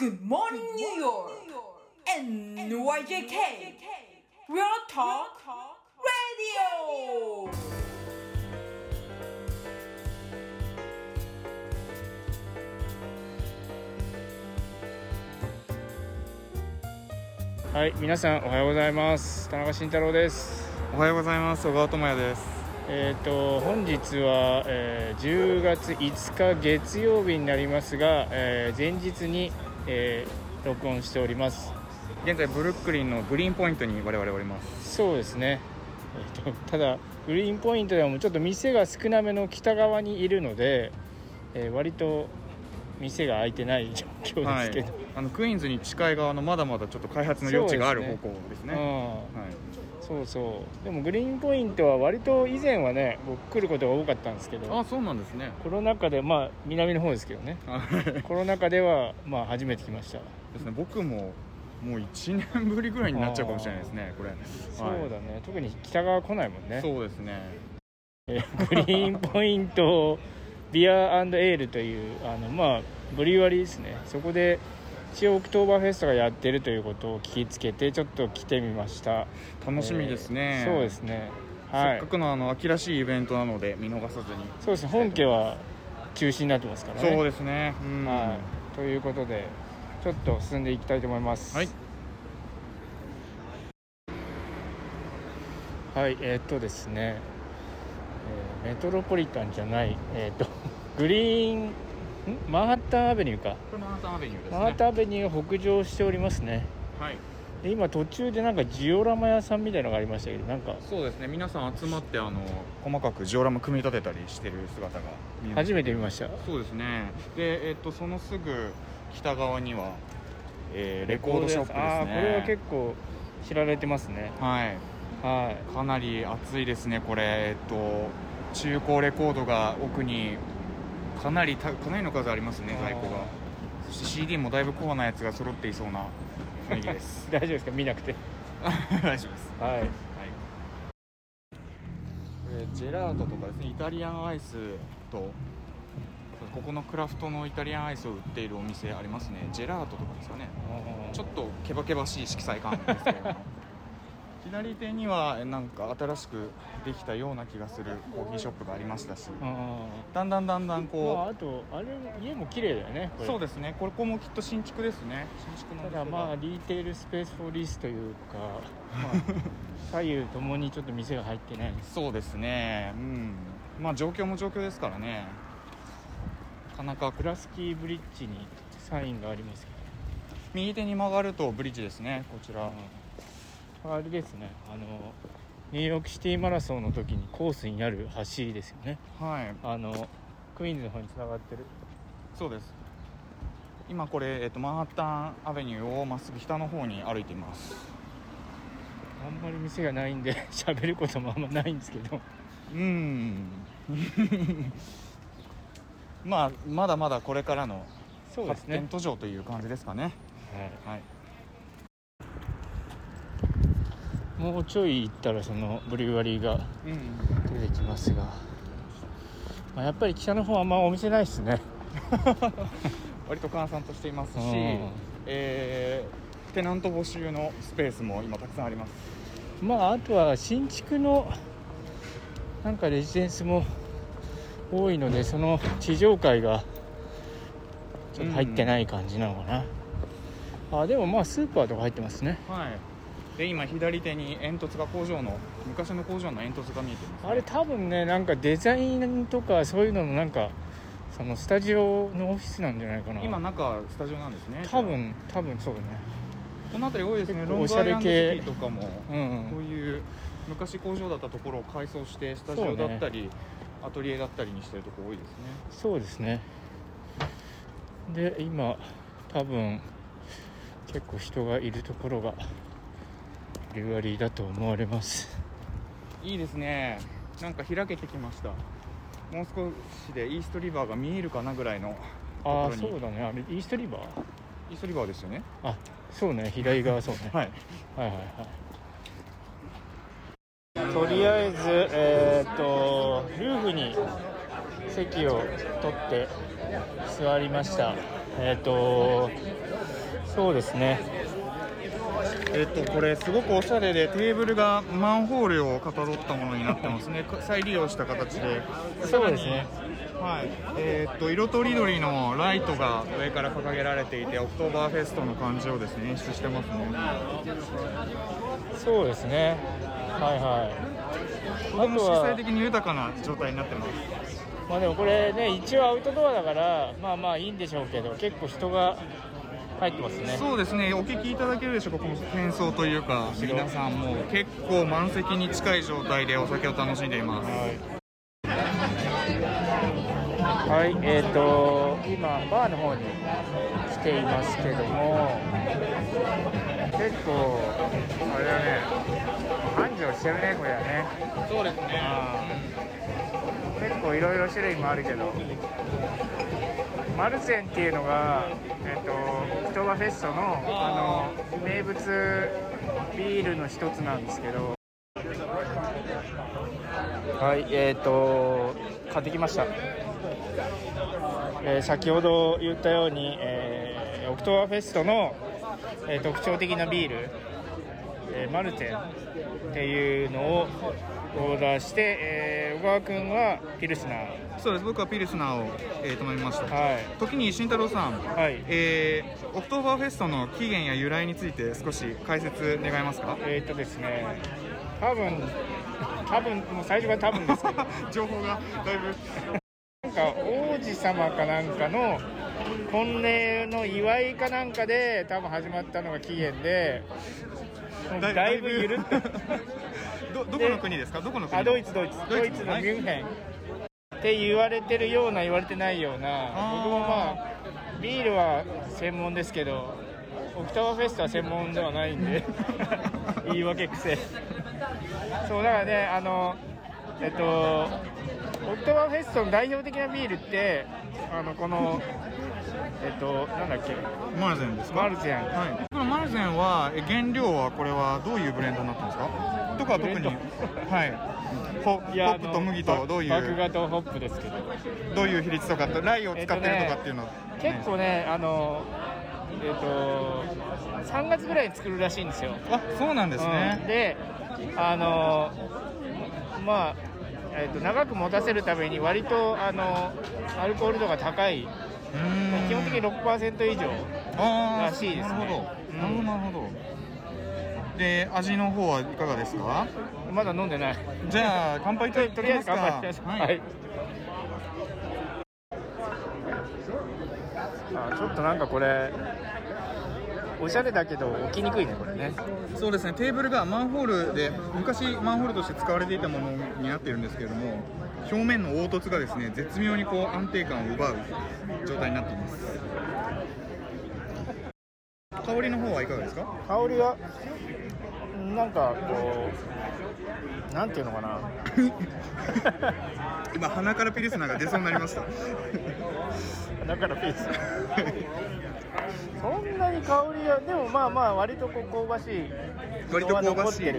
Good morning, New York! NYJK! Real Talk Radio! はい、皆さんおはようございます。田中慎太郎です。おはようございます小川智也ですえっ、と本日は、えー10月5日月曜日になりますが、えー前日に、えー録音しております。現在ブルックリンのグリーンポイントに我々おりますそうですね。えーとただグリーンポイントではもうちょっと店が少なめの北側にいるので、えー割と店が開いてない状況ですけど。あのクイーンズに近い側のまだまだちょっと開発の余地があるそうですね方向ですねうんはいそうそう。でもグリーンポイントは割と以前はね僕来ることが多かったんですけどあそうなんですね。コロナ禍でまあ南の方ですけどね。はい。コロナ禍ではまあ初めて来ました。ですね。僕ももう1年ぶりぐらいになっちゃうかもしれないですねこれ。そうだね。特に北側来ないもんね。そうですね。えーグリーンポイントビアエールというあのまあブリュワリーですね。そこで一応オクトーバーフェストがやってるということを聞きつけてちょっと来てみました。楽しみですね、えーそうですね。はい。せっかくのあの秋らしいイベントなので見逃さずに、そうですね。本家は中止になってますからね。そうですね。うん。はい、ということでちょっと進んでいきたいと思います。はい。はいえーっとですね、えーメトロポリタンじゃない。えーっとグリーンんマンハッタンアベニューか、これマンハッタンアベニューですね。マンハッタンアベニューを北上しておりますね。はい。で今途中でなんかジオラマ屋さんみたいなのがありましたけどなんか。そうですね。皆さん集まってあの細かくジオラマ組み立てたりしてる姿が見えます初めて見ました。そうですね。で、えっとそのすぐ北側には、えーレコードショップですね。ああこれは結構知られてますね。はい。はい。かなり熱いですねこれ。えっと中古レコードが奥にかなりたかなりの数ありますね在庫が。そして CD もだいぶコアなやつが揃っていそうな雰囲気です。大丈夫ですか？見なくて。大丈夫です。はい。はい、えージェラートとかですねイタリアンアイスとここのクラフトのイタリアンアイスを売っているお店ありますね。ジェラートとかですかね。ちょっとケバケバしい色彩感ですけれども 左手にはえなんか新しくできたような気がするコーヒーショップがありましたし。あだんだんだんだんまあ、こあとあれ家も綺麗だよねそうですね。これここもきっと新築ですね。新築のおただまあリテールスペースフォーリースというか、まあ、左右ともにちょっと店が入ってない。そうですね。うん。まあ状況も状況ですからね。なかなか。クラスキーブリッジにサインがありますけ右手に曲がるとブリッジですね。こちら、ど、あれですね。あのニューヨークシティマラソンの時にコースになる橋ですよね。はい。あのクイーンズの方につながってる。そうです。今これ、えっと、マンハッタンアベニューをまっすぐ北の方に歩いています。あんまり店がないんで 喋ることもあんまないんですけど。うん。まあまだまだこれからの発そうですね。展途上という感じですかね。はい。はいもうちょい行ったらそのブリュワリーがうん。出てきますが、まあ、やっぱり北の方はあんまお店ないですね。割と閑散としていますしうん、えーテナント募集のスペースも今たくさんあります。まああとは新築のなんかレジデンスも多いのでその地上階がちょっと入ってない感じなのかな、あでもまあスーパーとか入ってますね。はいで今左手に煙突が工場の昔の工場の煙突が見えています、あれ多分ねなんかデザインとかそういうののなんかそのスタジオのオフィスなんじゃないかな。今中スタジオなんですね多分多分そうだね。この辺り多いですね。ロングアイランドおしゃれ系シティとかもうんこういう昔工場だったところを改装してスタジオだったり、アトリエだったりにしてるところ多いですね。そうですね。で今多分結構人がいるところがリュワリーだと思われます。いいですね。なんか開けてきました。もう少しでイーストリバーが見えるかなぐらいのああそうだね。あれイーストリバー？イーストリバーですよね。あそうね。左側そうね、はい。はいはいはいとりあえずえーっとルーフに席を取って座りました。えっ、とそうですねえっとこれすごくおしゃれでテーブルがマンホールをかたどったものになってますね。再利用した形で。そうですね。はい。えーっと色とりどりのライトが上から掲げられていてオクトーバーフェストの感じをですね演出してますね。そうですね。はいはい。あとは色彩的に豊かな状態になってます。まあでもこれね一応アウトドアだからまあまあいいんでしょうけど結構人が入ってますね。そうですね。お聞きいただけるでしょうかこの喧騒というか。皆さんもう結構満席に近い状態でお酒を楽しんでいます。はい、えーと今バーの方に来ていますけども結構あれだね。繁盛してるねこれはね。そうですね。結構いろいろ種類もあるけど。マルセンっていうのが、えー、とトバフェストのあの名物ビールの一つなんですけど。はいえっ、と買ってきました、えー先ほど言ったように、えーオクトーバーフェストの、えー特徴的なビール、えーマルテンっていうのをオーダーして、えー小川君はピルスナー。そうです。僕はピルスナーを、えー頼みました。はい。時に慎太郎さんはい。えーオクトーバーフェストの起源や由来について少し解説願えますか？えーっとですね多分多分もう最初から多分ですけど。情報がだいぶ。なんか王子様かなんかの婚礼の祝いかなんかで多分始まったのが起源でだいぶ緩っ どどこの国ですか？どこの国あドイツドイツ。ドイツのミュンヘン。って言われてるような言われてないような僕もまあビールは専門ですけどオクターバーフェストは専門ではないんで 言い訳くせえそうだからねあのえっとオクターバーフェストの代表的なビールってあのこのえっとなんだっけ？マルゼンですか？マルゼン。はい、マルゼンはえ原料はこれはどういうブレンドになってますか？とかは特にはい。ホップと麦とどうい麦う芽とホップですけど。どういう比率とかとライを使ってるとかっていうの、結構ねあのえっ、と3月ぐらいに作るらしいんですよ。あそうなんですうん。ね、であのまあ、えー、と長く持たせるために割とあのアルコール度が高い。基本的に6%以上らしいですねなるほど、うんなるほどなるほど。で味の方はいかがですか？まだ飲んでない。じゃあ乾杯ととりあえず乾杯しますはい、はい。あちょっとなんかこれおしゃれだけど置きにくいねこれね。そうですね。テーブルがマンホールで昔マンホールとして使われていたものになっているんですけれども表面の凹凸がですね絶妙にこう安定感を奪う状態になっています香りの方はいかがですか？香りがなんかこうなんていうのかな。今鼻からピルスナーが出そうになりました。だからピース。そんなに香りがでもまあまあ割とこう香ばしい。割と香ばしい。はい。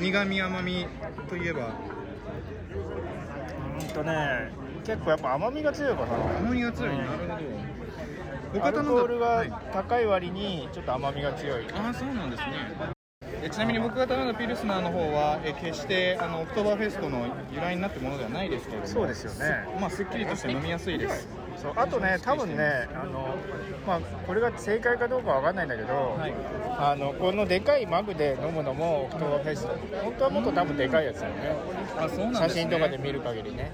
苦味甘みといえば？うんとね結構やっぱ甘みが強いかな。甘みが強い、うん。なるほどアルコールは高い割にちょっと甘みが強い。ああそうなんですね。えちなみに僕が頼んだピルスナーの方はえ決してあのオクトーバーフェストの由来になっているものではないですけれども。そうですよね。まあすっきりとして飲みやすいです。そうあとね多分ねあのまあこれが正解かどうかわかんないんだけど、はい。あのこのでかいマグで飲むのもオクトーバーフェスト。本当はもっと多分でかいやつだよね。あそうなんね、真とかで見る限りね。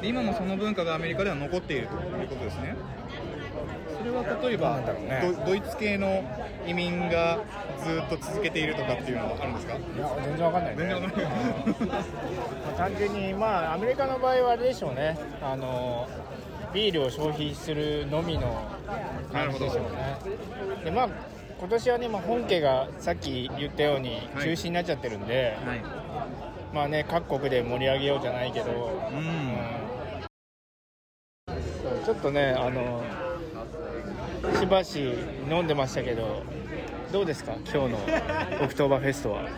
で今もその文化がアメリカでは残っているということですね。それは例えばね。ドドイツ系の移民がずっと続けているとかっていうのはあるんですか？いや全然わかんないね。全然わかんない。うんまあ単純にまあアメリカの場合はあれでしょうね。あのビールを消費するのみの感じでしょうね。でまあ今年はね、まあ、本家がさっき言ったようにはい。中止になっちゃってるんで、はい。まあね各国で盛り上げようじゃないけど、うん。そうちょっとねあのしばし飲んでましたけどどうですか？今日のオクトーバーフェストは。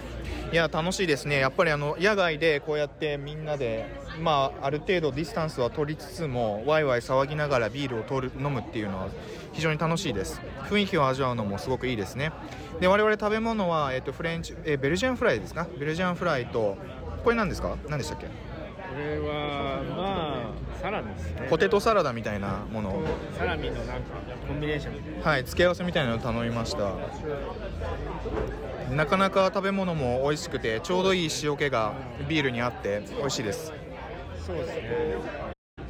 いや楽しいですね。やっぱりあの野外でこうやってみんなでまあある程度ディスタンスは取りつつもワイワイ騒ぎながらビールを取る飲むっていうのは非常に楽しいです。雰囲気を味わうのもすごくいいですね。で我々食べ物は、えっと、フレンチえベルジャンフライですかベルジャンフライとこれ何ですか？何でしたっけ？れはまあサラミですね。ポテトサラダみたいなもの。をサラミのなんかコンビネーション。みたいなはい付け合わせみたいなのを頼みました。なかなか食べ物も美味しくてちょうどいい塩気がビールにあって美味しいです。そうですね。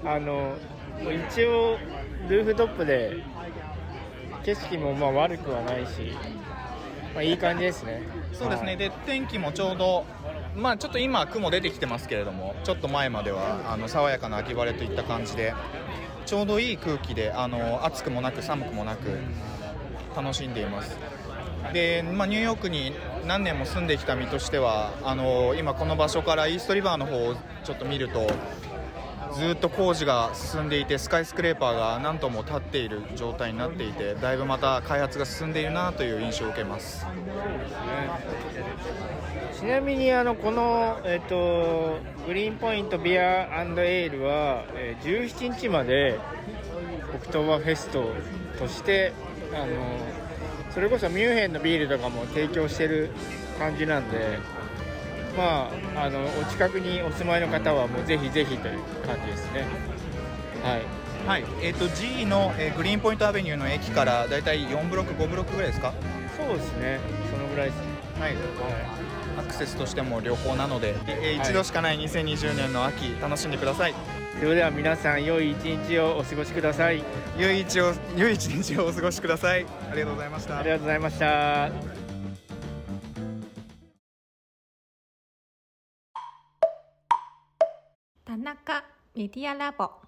あの一応ルーフトップで景色もまあ悪くはないし、まあ、いい感じですね。そうですね、はい。で天気もちょうどまあちょっと今雲出てきてますけれどもちょっと前まではあの爽やかな秋晴れといった感じでちょうどいい空気であの暑くもなく寒くもなく楽しんでいます。で、まあ、ニューヨークに何年も住んできた身としてはあの今この場所からイーストリバーの方をちょっと見るとずっと工事が進んでいて skyscraper が何棟も立っている状態になっていてだいぶまた開発が進んでいるなという印象を受けます。ちなみにあのこの、えっとグリーンポイントビアエールは、えー17日までオクトーバーフェストとしてあのそれこそミュンヘンのビールとかも提供してる感じなんでまああのお近くにお住まいの方はもうぜひぜひという感じですね。はい。はい、えー、と G の、えーグリーンポイントアベニューの駅からだいたい4ブロック5ブロックぐらいですか？そうですね。そのぐらいです。ねはい。アクセスとしても良好なので、えーはい一度しかない2020年の秋楽しんでください。それでは皆さん良い一日をお過ごしください。良い一を良い一日をお過ごしください。ありがとうございました。ありがとうございましたメディアラボ